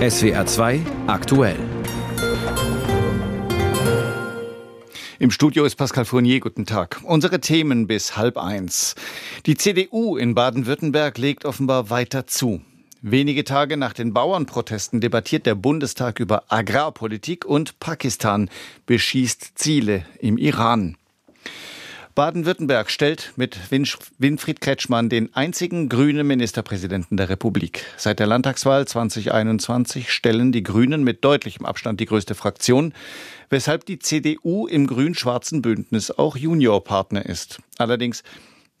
SWR 2 aktuell. Im Studio ist Pascal Fournier. Guten Tag. Unsere Themen bis halb eins. Die CDU in Baden-Württemberg legt offenbar weiter zu. Wenige Tage nach den Bauernprotesten debattiert der Bundestag über Agrarpolitik und Pakistan beschießt Ziele im Iran. Baden-Württemberg stellt mit Winfried Kretschmann den einzigen grünen Ministerpräsidenten der Republik. Seit der Landtagswahl 2021 stellen die Grünen mit deutlichem Abstand die größte Fraktion, weshalb die CDU im grün-schwarzen Bündnis auch Juniorpartner ist. Allerdings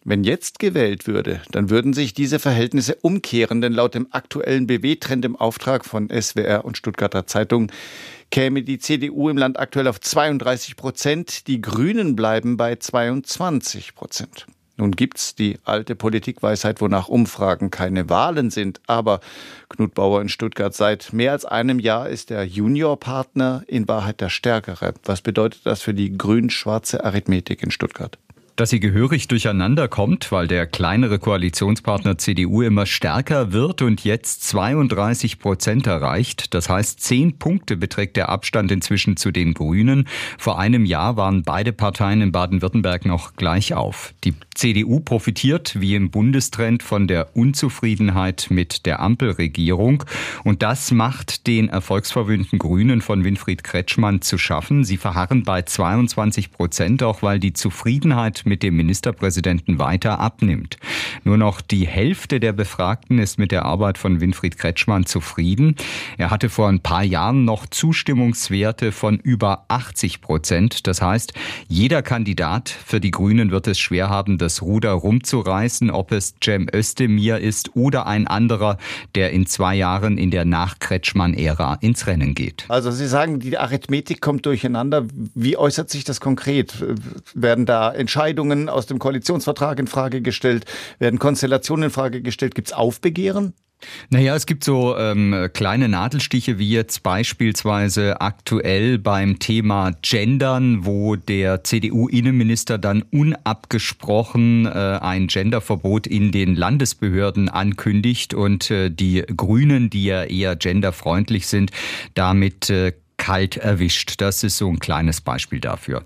wenn jetzt gewählt würde, dann würden sich diese Verhältnisse umkehren, denn laut dem aktuellen BW-Trend im Auftrag von SWR und Stuttgarter Zeitung käme die CDU im Land aktuell auf 32 Prozent, die Grünen bleiben bei 22 Prozent. Nun gibt's die alte Politikweisheit, wonach Umfragen keine Wahlen sind. Aber Knut Bauer in Stuttgart seit mehr als einem Jahr ist der Juniorpartner in Wahrheit der Stärkere. Was bedeutet das für die grün-schwarze Arithmetik in Stuttgart? Dass sie gehörig durcheinander kommt, weil der kleinere Koalitionspartner CDU immer stärker wird und jetzt 32 Prozent erreicht. Das heißt, zehn Punkte beträgt der Abstand inzwischen zu den Grünen. Vor einem Jahr waren beide Parteien in Baden-Württemberg noch gleich auf. Die CDU profitiert wie im Bundestrend von der Unzufriedenheit mit der Ampelregierung. Und das macht den erfolgsverwöhnten Grünen von Winfried Kretschmann zu schaffen. Sie verharren bei 22 Prozent, auch weil die Zufriedenheit mit dem Ministerpräsidenten weiter abnimmt. Nur noch die Hälfte der Befragten ist mit der Arbeit von Winfried Kretschmann zufrieden. Er hatte vor ein paar Jahren noch Zustimmungswerte von über 80 Prozent. Das heißt, jeder Kandidat für die Grünen wird es schwer haben, das Ruder rumzureißen, ob es Cem Özdemir ist oder ein anderer, der in zwei Jahren in der Nach-Kretschmann-Ära ins Rennen geht. Also Sie sagen, die Arithmetik kommt durcheinander. Wie äußert sich das konkret? Werden da Entscheidungen Entscheidungen aus dem Koalitionsvertrag in Frage gestellt? Werden Konstellationen in Frage gestellt? Gibt es Aufbegehren? Naja, es gibt so ähm, kleine Nadelstiche wie jetzt beispielsweise aktuell beim Thema Gendern, wo der CDU-Innenminister dann unabgesprochen äh, ein Genderverbot in den Landesbehörden ankündigt und äh, die Grünen, die ja eher genderfreundlich sind, damit äh, kalt erwischt. Das ist so ein kleines Beispiel dafür.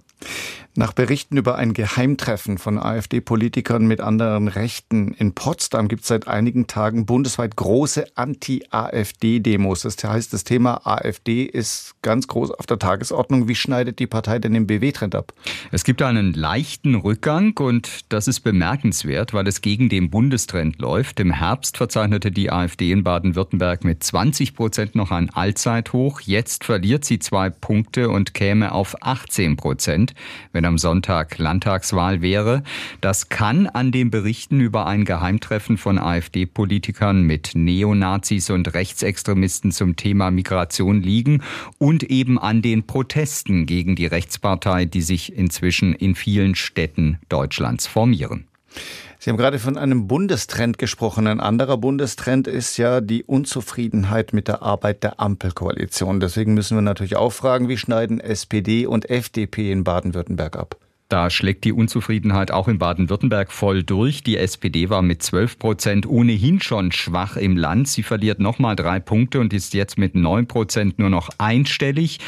Nach Berichten über ein Geheimtreffen von AfD-Politikern mit anderen Rechten in Potsdam gibt es seit einigen Tagen bundesweit große Anti-AfD-Demos. Das heißt, das Thema AfD ist ganz groß auf der Tagesordnung. Wie schneidet die Partei denn den BW-Trend ab? Es gibt einen leichten Rückgang und das ist bemerkenswert, weil es gegen den Bundestrend läuft. Im Herbst verzeichnete die AfD in Baden-Württemberg mit 20 Prozent noch ein Allzeithoch. Jetzt verliert sie zwei Punkte und käme auf 18 Prozent. Wenn wenn am Sonntag Landtagswahl wäre. Das kann an den Berichten über ein Geheimtreffen von AfD-Politikern mit Neonazis und Rechtsextremisten zum Thema Migration liegen und eben an den Protesten gegen die Rechtspartei, die sich inzwischen in vielen Städten Deutschlands formieren. Sie haben gerade von einem Bundestrend gesprochen. Ein anderer Bundestrend ist ja die Unzufriedenheit mit der Arbeit der Ampelkoalition. Deswegen müssen wir natürlich auch fragen, wie schneiden SPD und FDP in Baden-Württemberg ab? Da schlägt die Unzufriedenheit auch in Baden-Württemberg voll durch. Die SPD war mit 12 Prozent ohnehin schon schwach im Land. Sie verliert nochmal drei Punkte und ist jetzt mit 9 Prozent nur noch einstellig.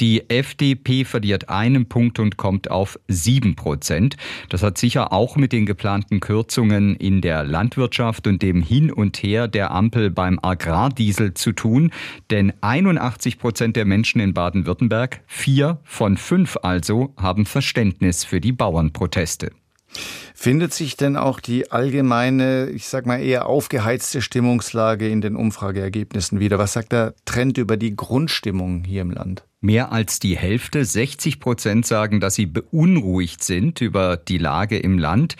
Die FDP verliert einen Punkt und kommt auf 7 Prozent. Das hat sicher auch mit den geplanten Kürzungen in der Landwirtschaft und dem Hin und Her der Ampel beim Agrardiesel zu tun. Denn 81 Prozent der Menschen in Baden-Württemberg, vier von fünf also, haben Verständnis für die Bauernproteste. Findet sich denn auch die allgemeine, ich sag mal eher aufgeheizte Stimmungslage in den Umfrageergebnissen wieder? Was sagt der Trend über die Grundstimmung hier im Land? Mehr als die Hälfte, 60 Prozent sagen, dass sie beunruhigt sind über die Lage im Land.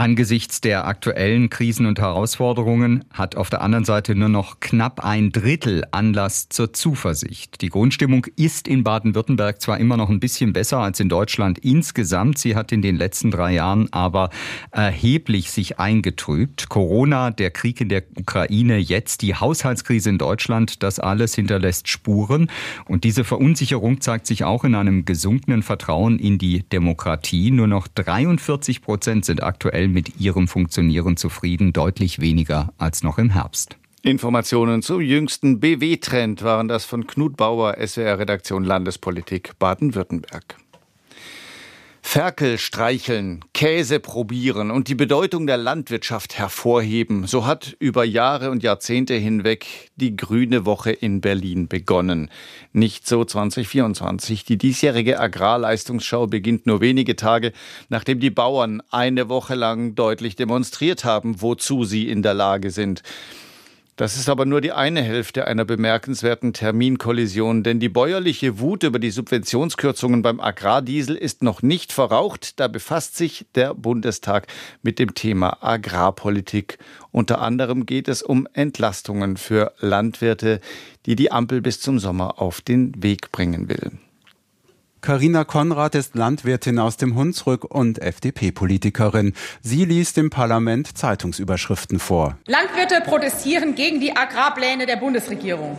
Angesichts der aktuellen Krisen und Herausforderungen hat auf der anderen Seite nur noch knapp ein Drittel Anlass zur Zuversicht. Die Grundstimmung ist in Baden-Württemberg zwar immer noch ein bisschen besser als in Deutschland insgesamt, sie hat in den letzten drei Jahren aber erheblich sich eingetrübt. Corona, der Krieg in der Ukraine, jetzt die Haushaltskrise in Deutschland, das alles hinterlässt Spuren. Und diese Verunsicherung zeigt sich auch in einem gesunkenen Vertrauen in die Demokratie. Nur noch 43 Prozent sind aktuell mit ihrem Funktionieren zufrieden, deutlich weniger als noch im Herbst. Informationen zum jüngsten BW-Trend waren das von Knut Bauer, SWR-Redaktion Landespolitik Baden-Württemberg. Ferkel streicheln, Käse probieren und die Bedeutung der Landwirtschaft hervorheben. So hat über Jahre und Jahrzehnte hinweg die Grüne Woche in Berlin begonnen. Nicht so 2024. Die diesjährige Agrarleistungsschau beginnt nur wenige Tage, nachdem die Bauern eine Woche lang deutlich demonstriert haben, wozu sie in der Lage sind. Das ist aber nur die eine Hälfte einer bemerkenswerten Terminkollision, denn die bäuerliche Wut über die Subventionskürzungen beim Agrardiesel ist noch nicht verraucht. Da befasst sich der Bundestag mit dem Thema Agrarpolitik. Unter anderem geht es um Entlastungen für Landwirte, die die Ampel bis zum Sommer auf den Weg bringen will. Karina Konrad ist Landwirtin aus dem Hunsrück und FDP-Politikerin. Sie liest im Parlament Zeitungsüberschriften vor. Landwirte protestieren gegen die Agrarpläne der Bundesregierung.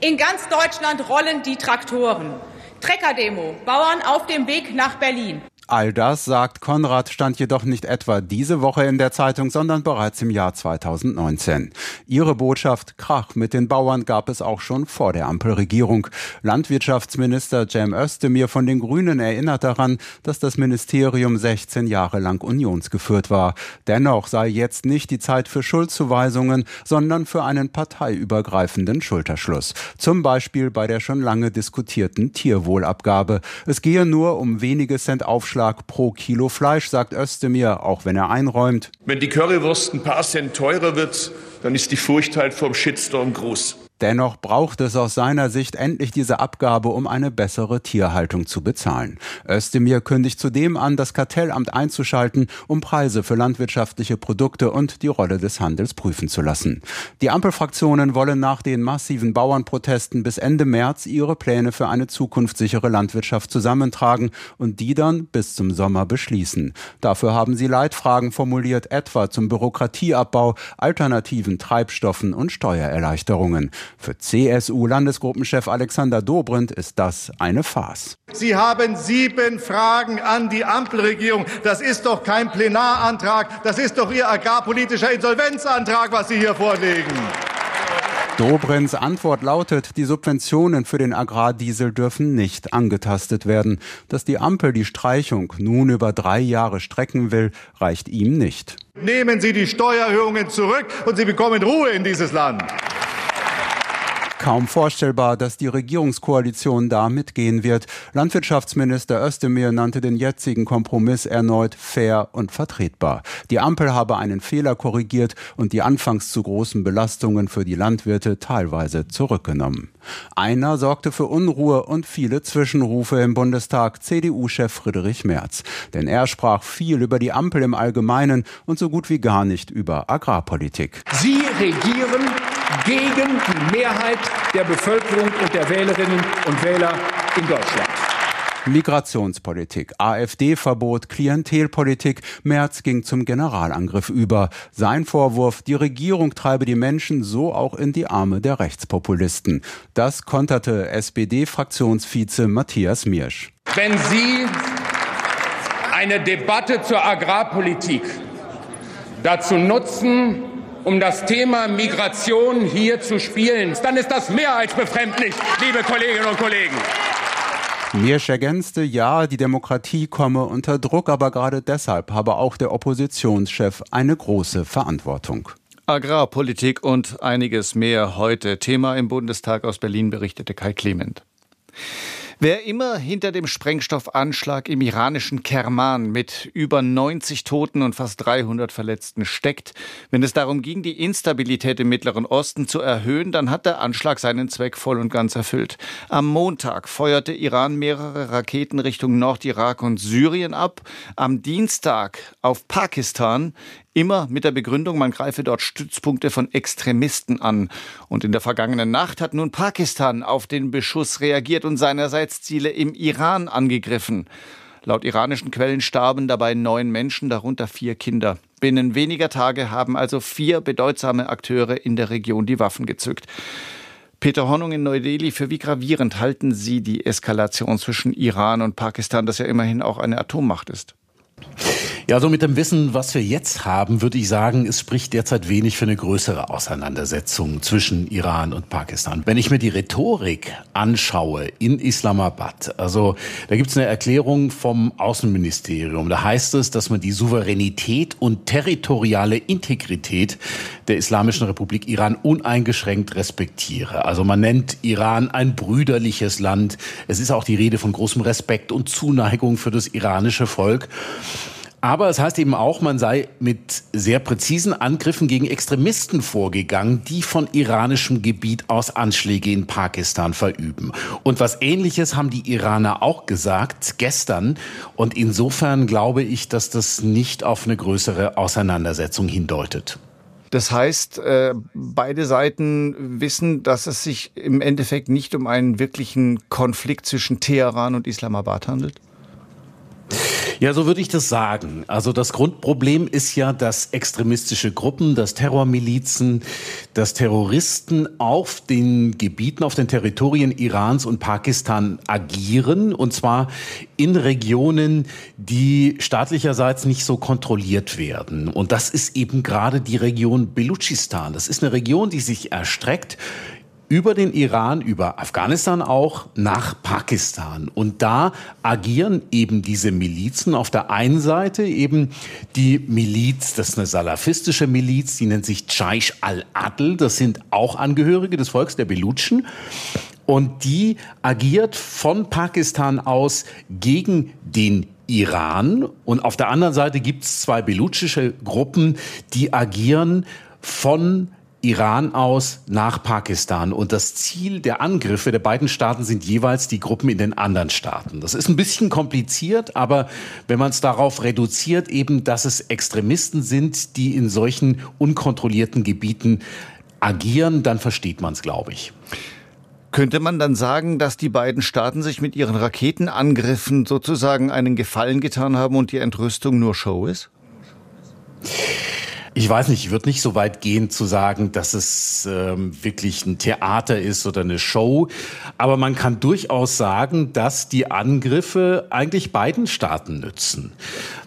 In ganz Deutschland rollen die Traktoren. Treckerdemo, Bauern auf dem Weg nach Berlin. All das, sagt Konrad, stand jedoch nicht etwa diese Woche in der Zeitung, sondern bereits im Jahr 2019. Ihre Botschaft Krach mit den Bauern gab es auch schon vor der Ampelregierung. Landwirtschaftsminister Cem Özdemir von den Grünen erinnert daran, dass das Ministerium 16 Jahre lang unionsgeführt war. Dennoch sei jetzt nicht die Zeit für Schuldzuweisungen, sondern für einen parteiübergreifenden Schulterschluss. Zum Beispiel bei der schon lange diskutierten Tierwohlabgabe. Es gehe nur um wenige Cent Aufschlag Aufschlag pro Kilo Fleisch, sagt Özdemir, auch wenn er einräumt. Wenn die Currywurst ein paar Cent teurer wird, dann ist die Furcht halt vom Shitstorm groß. Dennoch braucht es aus seiner Sicht endlich diese Abgabe, um eine bessere Tierhaltung zu bezahlen. Özdemir kündigt zudem an, das Kartellamt einzuschalten, um Preise für landwirtschaftliche Produkte und die Rolle des Handels prüfen zu lassen. Die Ampelfraktionen wollen nach den massiven Bauernprotesten bis Ende März ihre Pläne für eine zukunftssichere Landwirtschaft zusammentragen und die dann bis zum Sommer beschließen. Dafür haben sie Leitfragen formuliert, etwa zum Bürokratieabbau, alternativen Treibstoffen und Steuererleichterungen. Für CSU-Landesgruppenchef Alexander Dobrindt ist das eine Farce. Sie haben sieben Fragen an die Ampelregierung. Das ist doch kein Plenarantrag, das ist doch Ihr agrarpolitischer Insolvenzantrag, was Sie hier vorlegen. Dobrins Antwort lautet, die Subventionen für den Agrardiesel dürfen nicht angetastet werden. Dass die Ampel die Streichung nun über drei Jahre strecken will, reicht ihm nicht. Nehmen Sie die Steuererhöhungen zurück und Sie bekommen Ruhe in dieses Land. Kaum vorstellbar, dass die Regierungskoalition da mitgehen wird. Landwirtschaftsminister Özdemir nannte den jetzigen Kompromiss erneut fair und vertretbar. Die Ampel habe einen Fehler korrigiert und die anfangs zu großen Belastungen für die Landwirte teilweise zurückgenommen. Einer sorgte für Unruhe und viele Zwischenrufe im Bundestag, CDU-Chef Friedrich Merz. Denn er sprach viel über die Ampel im Allgemeinen und so gut wie gar nicht über Agrarpolitik. Sie regieren gegen die Mehrheit der Bevölkerung und der Wählerinnen und Wähler in Deutschland. Migrationspolitik, AfD-Verbot, Klientelpolitik. Merz ging zum Generalangriff über. Sein Vorwurf, die Regierung treibe die Menschen so auch in die Arme der Rechtspopulisten. Das konterte SPD-Fraktionsvize Matthias Miersch. Wenn Sie eine Debatte zur Agrarpolitik dazu nutzen, um das Thema Migration hier zu spielen, dann ist das mehr als befremdlich, liebe Kolleginnen und Kollegen. Miersch ergänzte, ja, die Demokratie komme unter Druck, aber gerade deshalb habe auch der Oppositionschef eine große Verantwortung. Agrarpolitik und einiges mehr heute. Thema im Bundestag aus Berlin berichtete Kai Clement. Wer immer hinter dem Sprengstoffanschlag im iranischen Kerman mit über 90 Toten und fast 300 Verletzten steckt, wenn es darum ging, die Instabilität im Mittleren Osten zu erhöhen, dann hat der Anschlag seinen Zweck voll und ganz erfüllt. Am Montag feuerte Iran mehrere Raketen Richtung Nordirak und Syrien ab. Am Dienstag auf Pakistan Immer mit der Begründung, man greife dort Stützpunkte von Extremisten an. Und in der vergangenen Nacht hat nun Pakistan auf den Beschuss reagiert und seinerseits Ziele im Iran angegriffen. Laut iranischen Quellen starben dabei neun Menschen, darunter vier Kinder. Binnen weniger Tage haben also vier bedeutsame Akteure in der Region die Waffen gezückt. Peter Hornung in Neu-Delhi, für wie gravierend halten Sie die Eskalation zwischen Iran und Pakistan, das ja immerhin auch eine Atommacht ist? Ja, so mit dem Wissen, was wir jetzt haben, würde ich sagen, es spricht derzeit wenig für eine größere Auseinandersetzung zwischen Iran und Pakistan. Wenn ich mir die Rhetorik anschaue in Islamabad, also da gibt es eine Erklärung vom Außenministerium. Da heißt es, dass man die Souveränität und territoriale Integrität der Islamischen Republik Iran uneingeschränkt respektiere. Also man nennt Iran ein brüderliches Land. Es ist auch die Rede von großem Respekt und Zuneigung für das iranische Volk. Aber es heißt eben auch, man sei mit sehr präzisen Angriffen gegen Extremisten vorgegangen, die von iranischem Gebiet aus Anschläge in Pakistan verüben. Und was Ähnliches haben die Iraner auch gesagt gestern. Und insofern glaube ich, dass das nicht auf eine größere Auseinandersetzung hindeutet. Das heißt, äh, beide Seiten wissen, dass es sich im Endeffekt nicht um einen wirklichen Konflikt zwischen Teheran und Islamabad handelt? Ja, so würde ich das sagen. Also das Grundproblem ist ja, dass extremistische Gruppen, dass Terrormilizen, dass Terroristen auf den Gebieten, auf den Territorien Irans und Pakistan agieren und zwar in Regionen, die staatlicherseits nicht so kontrolliert werden. Und das ist eben gerade die Region Belutschistan. Das ist eine Region, die sich erstreckt über den Iran, über Afghanistan auch nach Pakistan. Und da agieren eben diese Milizen. Auf der einen Seite eben die Miliz, das ist eine salafistische Miliz, die nennt sich Jaish al-Adl. Das sind auch Angehörige des Volks der Belutschen. Und die agiert von Pakistan aus gegen den Iran. Und auf der anderen Seite gibt es zwei belutschische Gruppen, die agieren von Iran aus nach Pakistan. Und das Ziel der Angriffe der beiden Staaten sind jeweils die Gruppen in den anderen Staaten. Das ist ein bisschen kompliziert, aber wenn man es darauf reduziert, eben, dass es Extremisten sind, die in solchen unkontrollierten Gebieten agieren, dann versteht man es, glaube ich. Könnte man dann sagen, dass die beiden Staaten sich mit ihren Raketenangriffen sozusagen einen Gefallen getan haben und die Entrüstung nur Show ist? Ich weiß nicht, ich würde nicht so weit gehen zu sagen, dass es ähm, wirklich ein Theater ist oder eine Show. Aber man kann durchaus sagen, dass die Angriffe eigentlich beiden Staaten nützen.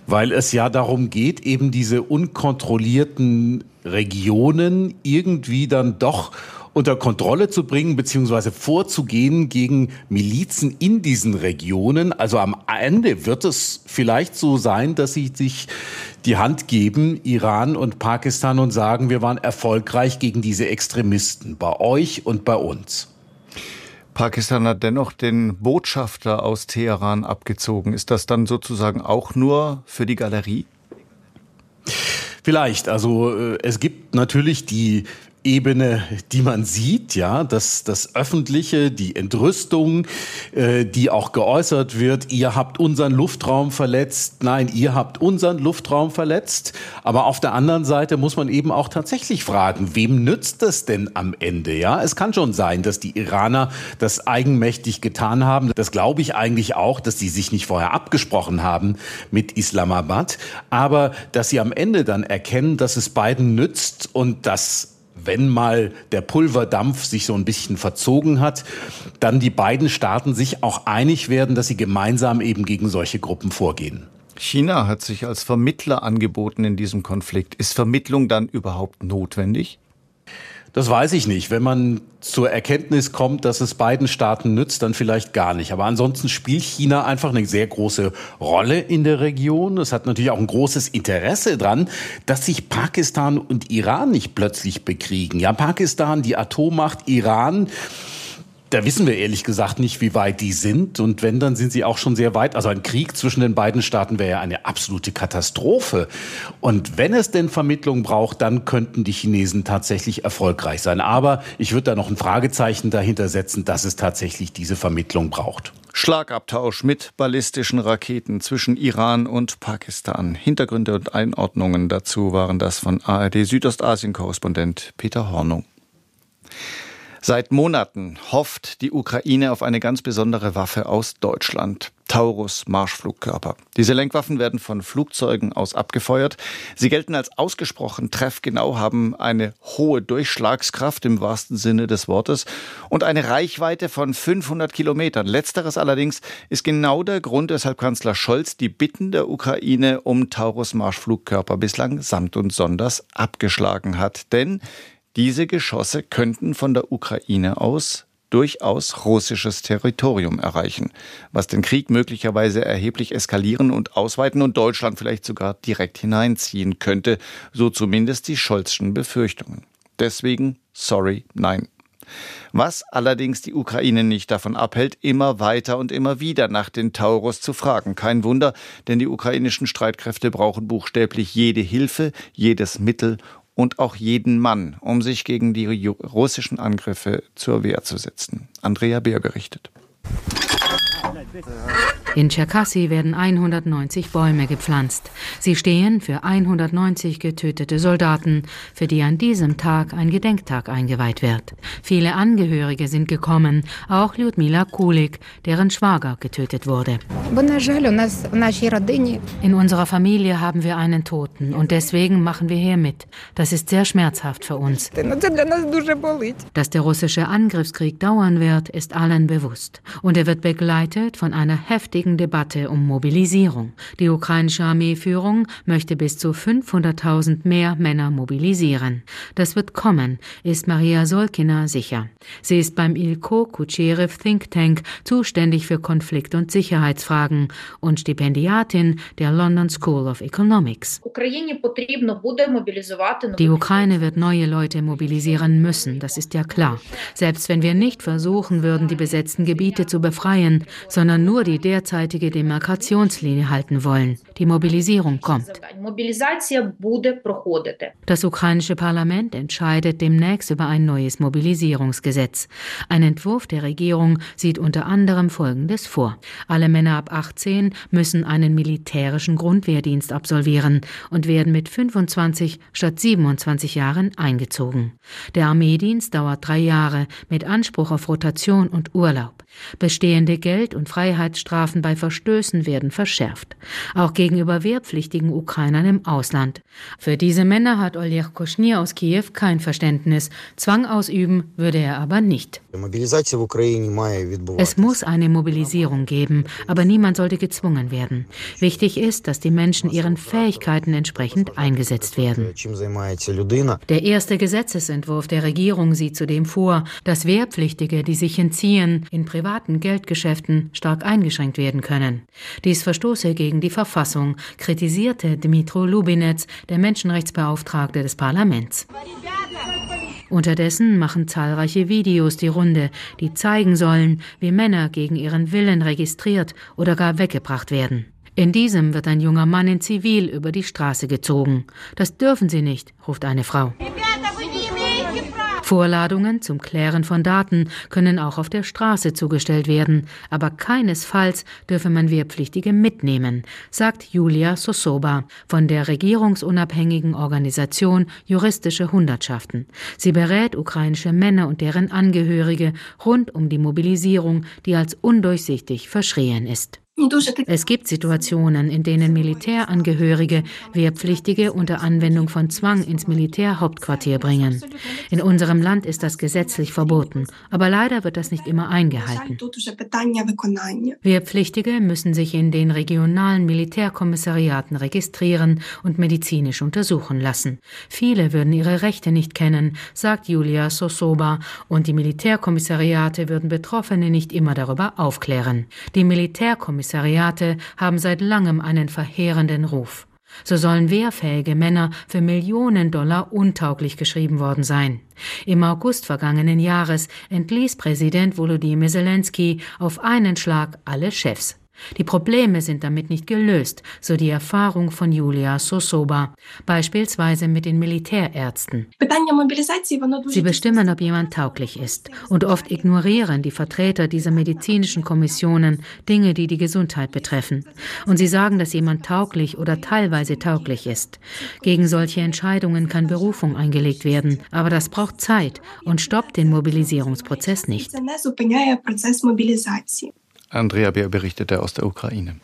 Weil es ja darum geht, eben diese unkontrollierten Regionen irgendwie dann doch unter Kontrolle zu bringen beziehungsweise vorzugehen gegen Milizen in diesen Regionen. Also am Ende wird es vielleicht so sein, dass sie sich die Hand geben, Iran und Pakistan, und sagen, wir waren erfolgreich gegen diese Extremisten, bei euch und bei uns. Pakistan hat dennoch den Botschafter aus Teheran abgezogen. Ist das dann sozusagen auch nur für die Galerie? Vielleicht. Also äh, es gibt natürlich die Ebene, die man sieht, ja, das, das Öffentliche, die Entrüstung, äh, die auch geäußert wird, ihr habt unseren Luftraum verletzt, nein, ihr habt unseren Luftraum verletzt. Aber auf der anderen Seite muss man eben auch tatsächlich fragen, wem nützt das denn am Ende, ja? Es kann schon sein, dass die Iraner das eigenmächtig getan haben. Das glaube ich eigentlich auch, dass sie sich nicht vorher abgesprochen haben mit Islamabad. Aber dass sie am Ende dann erkennen, dass es beiden nützt und dass wenn mal der Pulverdampf sich so ein bisschen verzogen hat, dann die beiden Staaten sich auch einig werden, dass sie gemeinsam eben gegen solche Gruppen vorgehen. China hat sich als Vermittler angeboten in diesem Konflikt. Ist Vermittlung dann überhaupt notwendig? Das weiß ich nicht. Wenn man zur Erkenntnis kommt, dass es beiden Staaten nützt, dann vielleicht gar nicht. Aber ansonsten spielt China einfach eine sehr große Rolle in der Region. Es hat natürlich auch ein großes Interesse dran, dass sich Pakistan und Iran nicht plötzlich bekriegen. Ja, Pakistan, die Atommacht, Iran, da wissen wir ehrlich gesagt nicht, wie weit die sind. Und wenn, dann sind sie auch schon sehr weit. Also ein Krieg zwischen den beiden Staaten wäre ja eine absolute Katastrophe. Und wenn es denn Vermittlung braucht, dann könnten die Chinesen tatsächlich erfolgreich sein. Aber ich würde da noch ein Fragezeichen dahinter setzen, dass es tatsächlich diese Vermittlung braucht. Schlagabtausch mit ballistischen Raketen zwischen Iran und Pakistan. Hintergründe und Einordnungen dazu waren das von ARD Südostasien-Korrespondent Peter Hornung. Seit Monaten hofft die Ukraine auf eine ganz besondere Waffe aus Deutschland. Taurus Marschflugkörper. Diese Lenkwaffen werden von Flugzeugen aus abgefeuert. Sie gelten als ausgesprochen treffgenau, haben eine hohe Durchschlagskraft im wahrsten Sinne des Wortes und eine Reichweite von 500 Kilometern. Letzteres allerdings ist genau der Grund, weshalb Kanzler Scholz die Bitten der Ukraine um Taurus Marschflugkörper bislang samt und sonders abgeschlagen hat. Denn diese Geschosse könnten von der Ukraine aus durchaus russisches Territorium erreichen, was den Krieg möglicherweise erheblich eskalieren und ausweiten und Deutschland vielleicht sogar direkt hineinziehen könnte, so zumindest die Scholzschen Befürchtungen. Deswegen, sorry, nein. Was allerdings die Ukraine nicht davon abhält, immer weiter und immer wieder nach den Taurus zu fragen. Kein Wunder, denn die ukrainischen Streitkräfte brauchen buchstäblich jede Hilfe, jedes Mittel und auch jeden Mann, um sich gegen die russischen Angriffe zur Wehr zu setzen. Andrea Beer berichtet. In Tscherkassy werden 190 Bäume gepflanzt. Sie stehen für 190 getötete Soldaten, für die an diesem Tag ein Gedenktag eingeweiht wird. Viele Angehörige sind gekommen, auch Lyudmila Kulik, deren Schwager getötet wurde. In unserer Familie haben wir einen Toten und deswegen machen wir hier mit. Das ist sehr schmerzhaft für uns. Dass der russische Angriffskrieg dauern wird, ist allen bewusst. Und er wird begleitet von einer heftigen hiesigen Debatte um Mobilisierung. Die ukrainische Armeeführung möchte bis zu 500.000 mehr Männer mobilisieren. Das wird kommen, ist Maria Solkina sicher. Sie ist beim Ilko Kucherev Think Tank zuständig für Konflikt- und Sicherheitsfragen und Stipendiatin der London School of Economics. Die Ukraine wird neue Leute mobilisieren müssen, das ist ja klar. Selbst wenn wir nicht versuchen würden, die besetzten Gebiete zu befreien, sondern nur die derzeit derzeitige Demarkationslinie halten wollen. Die Mobilisierung kommt. Das ukrainische Parlament entscheidet demnächst über ein neues Mobilisierungsgesetz. Ein Entwurf der Regierung sieht unter anderem Folgendes vor. Alle Männer ab 18 müssen einen militärischen Grundwehrdienst absolvieren und werden mit 25 statt 27 Jahren eingezogen. Der Armeedienst dauert drei Jahre mit Anspruch auf Rotation und Urlaub. Bestehende Geld- und Freiheitsstrafen bei Verstößen werden verschärft, auch gegenüber wehrpflichtigen Ukrainern im Ausland. Für diese Männer hat Oleg Koschnir aus Kiew kein Verständnis. Zwang ausüben würde er aber nicht. Es muss eine Mobilisierung geben, aber niemand sollte gezwungen werden. Wichtig ist, dass die Menschen ihren Fähigkeiten entsprechend eingesetzt werden. Der erste Gesetzesentwurf der Regierung sieht zudem vor, dass Wehrpflichtige, die sich entziehen, in privaten Geldgeschäften stark eingeschränkt werden können. Dies verstoße gegen die Verfassung, kritisierte Dmitro Lubinetz, der Menschenrechtsbeauftragte des Parlaments. Unterdessen machen zahlreiche Videos die Runde, die zeigen sollen, wie Männer gegen ihren Willen registriert oder gar weggebracht werden. In diesem wird ein junger Mann in Zivil über die Straße gezogen. Das dürfen Sie nicht, ruft eine Frau. Vorladungen zum Klären von Daten können auch auf der Straße zugestellt werden, aber keinesfalls dürfe man Wehrpflichtige mitnehmen, sagt Julia Sosoba von der regierungsunabhängigen Organisation Juristische Hundertschaften. Sie berät ukrainische Männer und deren Angehörige rund um die Mobilisierung, die als undurchsichtig verschrien ist. Es gibt Situationen, in denen Militärangehörige Wehrpflichtige unter Anwendung von Zwang ins Militärhauptquartier bringen. In unserem Land ist das gesetzlich verboten, aber leider wird das nicht immer eingehalten. Wehrpflichtige müssen sich in den regionalen Militärkommissariaten registrieren und medizinisch untersuchen lassen. Viele würden ihre Rechte nicht kennen, sagt Julia Sosoba, und die Militärkommissariate würden Betroffene nicht immer darüber aufklären. Die Militärkommissariate Kommissariate haben seit langem einen verheerenden Ruf. So sollen wehrfähige Männer für Millionen Dollar untauglich geschrieben worden sein. Im August vergangenen Jahres entließ Präsident Volodymyr Zelensky auf einen Schlag alle Chefs. Die Probleme sind damit nicht gelöst, so die Erfahrung von Julia Sosoba, beispielsweise mit den Militärärzten. Sie bestimmen, ob jemand tauglich ist, und oft ignorieren die Vertreter dieser medizinischen Kommissionen Dinge, die die Gesundheit betreffen. Und sie sagen, dass jemand tauglich oder teilweise tauglich ist. Gegen solche Entscheidungen kann Berufung eingelegt werden, aber das braucht Zeit und stoppt den Mobilisierungsprozess nicht. Andrea Beer berichtete aus der Ukraine.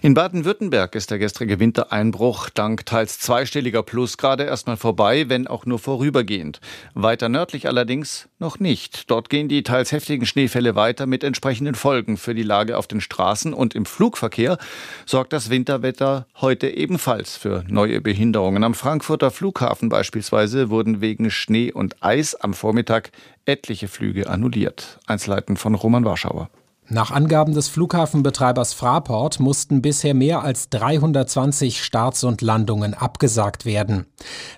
In Baden-Württemberg ist der gestrige Wintereinbruch dank teils zweistelliger Plusgrade erstmal vorbei, wenn auch nur vorübergehend. Weiter nördlich allerdings noch nicht. Dort gehen die teils heftigen Schneefälle weiter mit entsprechenden Folgen für die Lage auf den Straßen und im Flugverkehr sorgt das Winterwetter heute ebenfalls für neue Behinderungen. Am Frankfurter Flughafen beispielsweise wurden wegen Schnee und Eis am Vormittag etliche Flüge annulliert. Einzelheiten von Roman Warschauer. Nach Angaben des Flughafenbetreibers Fraport mussten bisher mehr als 320 Starts und Landungen abgesagt werden.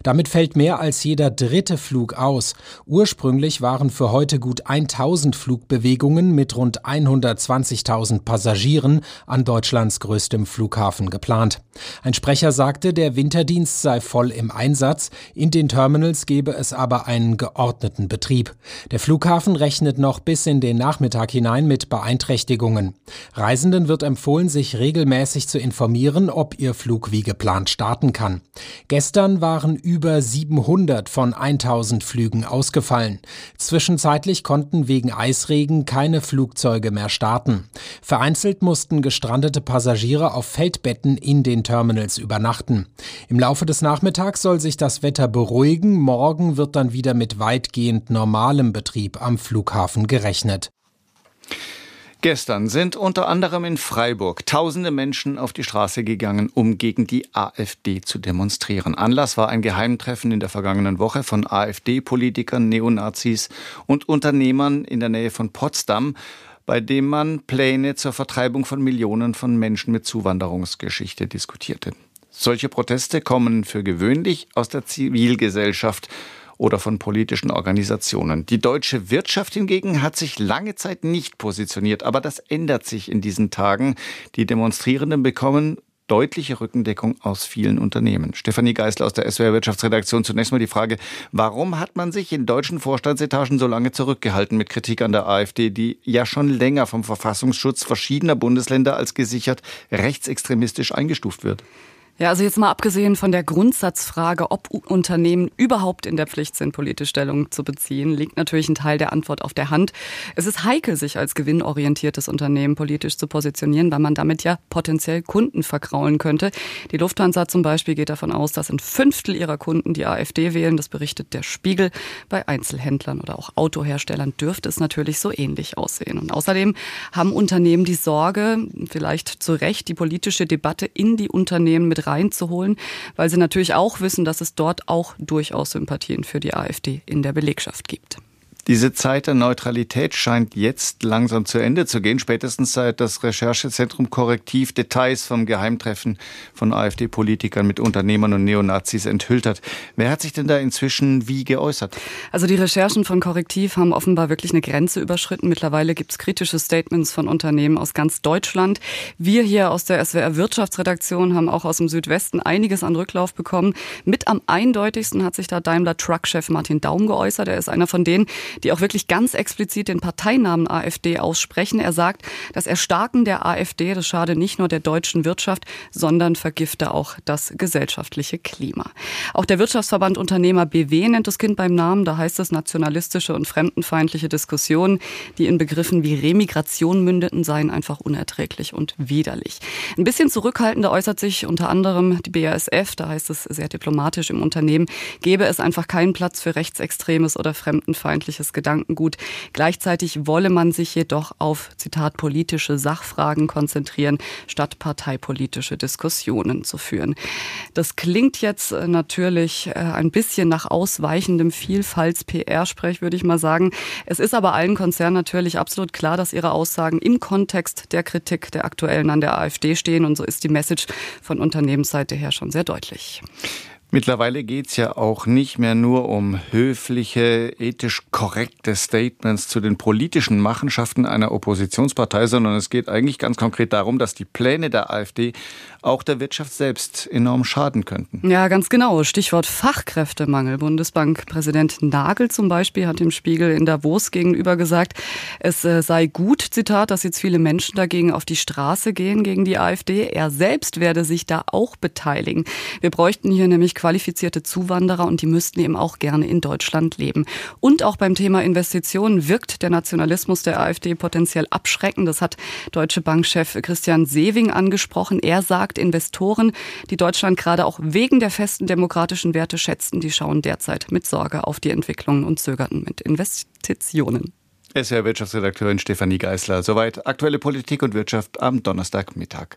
Damit fällt mehr als jeder dritte Flug aus. Ursprünglich waren für heute gut 1000 Flugbewegungen mit rund 120.000 Passagieren an Deutschlands größtem Flughafen geplant. Ein Sprecher sagte, der Winterdienst sei voll im Einsatz, in den Terminals gebe es aber einen geordneten Betrieb. Der Flughafen rechnet noch bis in den Nachmittag hinein mit Beeinträchtigungen Beeinträchtigungen. Reisenden wird empfohlen, sich regelmäßig zu informieren, ob ihr Flug wie geplant starten kann. Gestern waren über 700 von 1000 Flügen ausgefallen. Zwischenzeitlich konnten wegen Eisregen keine Flugzeuge mehr starten. Vereinzelt mussten gestrandete Passagiere auf Feldbetten in den Terminals übernachten. Im Laufe des Nachmittags soll sich das Wetter beruhigen. Morgen wird dann wieder mit weitgehend normalem Betrieb am Flughafen gerechnet. Gestern sind unter anderem in Freiburg tausende Menschen auf die Straße gegangen, um gegen die AfD zu demonstrieren. Anlass war ein Geheimtreffen in der vergangenen Woche von AfD-Politikern, Neonazis und Unternehmern in der Nähe von Potsdam, bei dem man Pläne zur Vertreibung von Millionen von Menschen mit Zuwanderungsgeschichte diskutierte. Solche Proteste kommen für gewöhnlich aus der Zivilgesellschaft oder von politischen Organisationen. Die deutsche Wirtschaft hingegen hat sich lange Zeit nicht positioniert, aber das ändert sich in diesen Tagen. Die Demonstrierenden bekommen deutliche Rückendeckung aus vielen Unternehmen. Stefanie Geisler aus der SWR Wirtschaftsredaktion. Zunächst mal die Frage, warum hat man sich in deutschen Vorstandsetagen so lange zurückgehalten mit Kritik an der AfD, die ja schon länger vom Verfassungsschutz verschiedener Bundesländer als gesichert rechtsextremistisch eingestuft wird? Ja, also jetzt mal abgesehen von der Grundsatzfrage, ob Unternehmen überhaupt in der Pflicht sind, politische Stellung zu beziehen, liegt natürlich ein Teil der Antwort auf der Hand. Es ist heikel, sich als gewinnorientiertes Unternehmen politisch zu positionieren, weil man damit ja potenziell Kunden verkraulen könnte. Die Lufthansa zum Beispiel geht davon aus, dass ein Fünftel ihrer Kunden die AfD wählen. Das berichtet der Spiegel. Bei Einzelhändlern oder auch Autoherstellern dürfte es natürlich so ähnlich aussehen. Und außerdem haben Unternehmen die Sorge, vielleicht zu Recht, die politische Debatte in die Unternehmen mit reinzuholen, weil sie natürlich auch wissen, dass es dort auch durchaus Sympathien für die AfD in der Belegschaft gibt. Diese Zeit der Neutralität scheint jetzt langsam zu Ende zu gehen, spätestens seit das Recherchezentrum Korrektiv Details vom Geheimtreffen von AfD-Politikern mit Unternehmern und Neonazis enthüllt hat. Wer hat sich denn da inzwischen wie geäußert? Also die Recherchen von Korrektiv haben offenbar wirklich eine Grenze überschritten. Mittlerweile gibt es kritische Statements von Unternehmen aus ganz Deutschland. Wir hier aus der SWR Wirtschaftsredaktion haben auch aus dem Südwesten einiges an Rücklauf bekommen. Mit am eindeutigsten hat sich da Daimler Truck-Chef Martin Daum geäußert. Er ist einer von denen, die auch wirklich ganz explizit den Parteinamen AfD aussprechen. Er sagt, das Erstarken der AfD, das schade nicht nur der deutschen Wirtschaft, sondern vergifte auch das gesellschaftliche Klima. Auch der Wirtschaftsverband Unternehmer BW nennt das Kind beim Namen. Da heißt es, nationalistische und fremdenfeindliche Diskussionen, die in Begriffen wie Remigration mündeten, seien einfach unerträglich und widerlich. Ein bisschen zurückhaltender äußert sich unter anderem die BASF. Da heißt es sehr diplomatisch im Unternehmen, gäbe es einfach keinen Platz für rechtsextremes oder fremdenfeindliches politisches Gedankengut. Gleichzeitig wolle man sich jedoch auf, Zitat, politische Sachfragen konzentrieren, statt parteipolitische Diskussionen zu führen. Das klingt jetzt äh, natürlich äh, ein bisschen nach ausweichendem Vielfalts-PR-Sprech, würde ich mal sagen. Es ist aber allen Konzernen natürlich absolut klar, dass ihre Aussagen im Kontext der Kritik der aktuellen an der AfD stehen. Und so ist die Message von Unternehmensseite her schon sehr deutlich. Mittlerweile geht es ja auch nicht mehr nur um höfliche, ethisch korrekte Statements zu den politischen Machenschaften einer Oppositionspartei, sondern es geht eigentlich ganz konkret darum, dass die Pläne der AfD auch der Wirtschaft selbst enorm schaden könnten. Ja, ganz genau. Stichwort Fachkräftemangel. Bundesbankpräsident Nagel zum Beispiel hat dem Spiegel in Davos gegenüber gesagt, es äh, sei gut, Zitat, dass jetzt viele Menschen dagegen auf die Straße gehen gegen die AfD. Er selbst werde sich da auch beteiligen. Wir bräuchten hier nämlich qualifizierte Zuwanderer und die müssten eben auch gerne in Deutschland leben. Und auch beim Thema Investitionen wirkt der Nationalismus der AfD potenziell abschreckend. Das hat Deutsche Bankchef Christian Sewing angesprochen. Er sagt, Investoren, die Deutschland gerade auch wegen der festen demokratischen Werte schätzten, die schauen derzeit mit Sorge auf die Entwicklungen und zögerten mit Investitionen. SR Wirtschaftsredakteurin Stefanie Geisler. Soweit aktuelle Politik und Wirtschaft am Donnerstagmittag.